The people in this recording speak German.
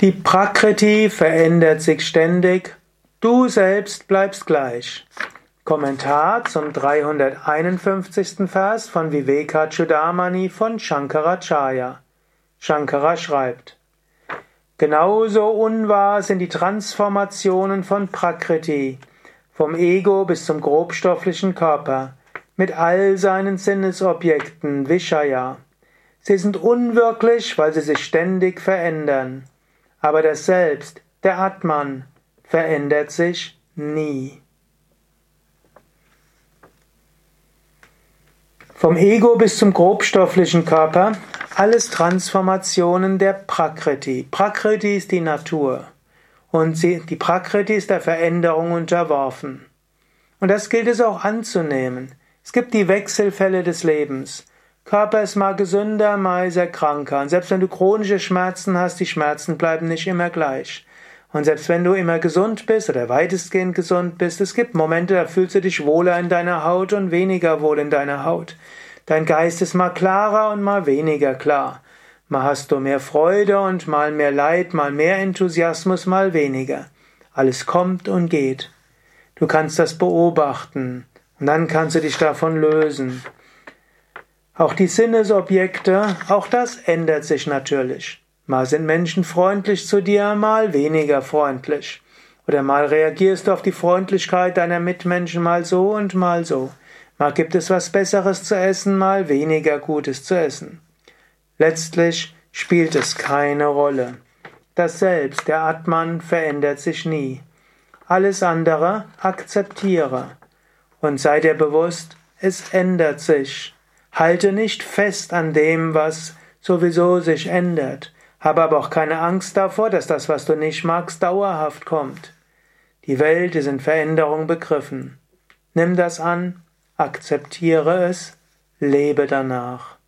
Die Prakriti verändert sich ständig, du selbst bleibst gleich. Kommentar zum 351. Vers von Vivekachudamani von Shankaracharya. Shankara schreibt, Genauso unwahr sind die Transformationen von Prakriti, vom Ego bis zum grobstofflichen Körper, mit all seinen Sinnesobjekten, Vishaya. Sie sind unwirklich, weil sie sich ständig verändern. Aber das Selbst, der Atman, verändert sich nie. Vom Ego bis zum grobstofflichen Körper, alles Transformationen der Prakriti. Prakriti ist die Natur. Und sie, die Prakriti ist der Veränderung unterworfen. Und das gilt es auch anzunehmen. Es gibt die Wechselfälle des Lebens. Körper ist mal gesünder, mal er kranker. Und selbst wenn du chronische Schmerzen hast, die Schmerzen bleiben nicht immer gleich. Und selbst wenn du immer gesund bist oder weitestgehend gesund bist, es gibt Momente, da fühlst du dich wohler in deiner Haut und weniger wohl in deiner Haut. Dein Geist ist mal klarer und mal weniger klar. Mal hast du mehr Freude und mal mehr Leid, mal mehr Enthusiasmus, mal weniger. Alles kommt und geht. Du kannst das beobachten und dann kannst du dich davon lösen. Auch die Sinnesobjekte, auch das ändert sich natürlich. Mal sind Menschen freundlich zu dir, mal weniger freundlich. Oder mal reagierst du auf die Freundlichkeit deiner Mitmenschen mal so und mal so. Mal gibt es was Besseres zu essen, mal weniger Gutes zu essen. Letztlich spielt es keine Rolle. Das Selbst, der Atman, verändert sich nie. Alles andere akzeptiere. Und sei dir bewusst, es ändert sich. Halte nicht fest an dem, was sowieso sich ändert. Habe aber auch keine Angst davor, dass das, was du nicht magst, dauerhaft kommt. Die Welt ist in Veränderung begriffen. Nimm das an, akzeptiere es, lebe danach.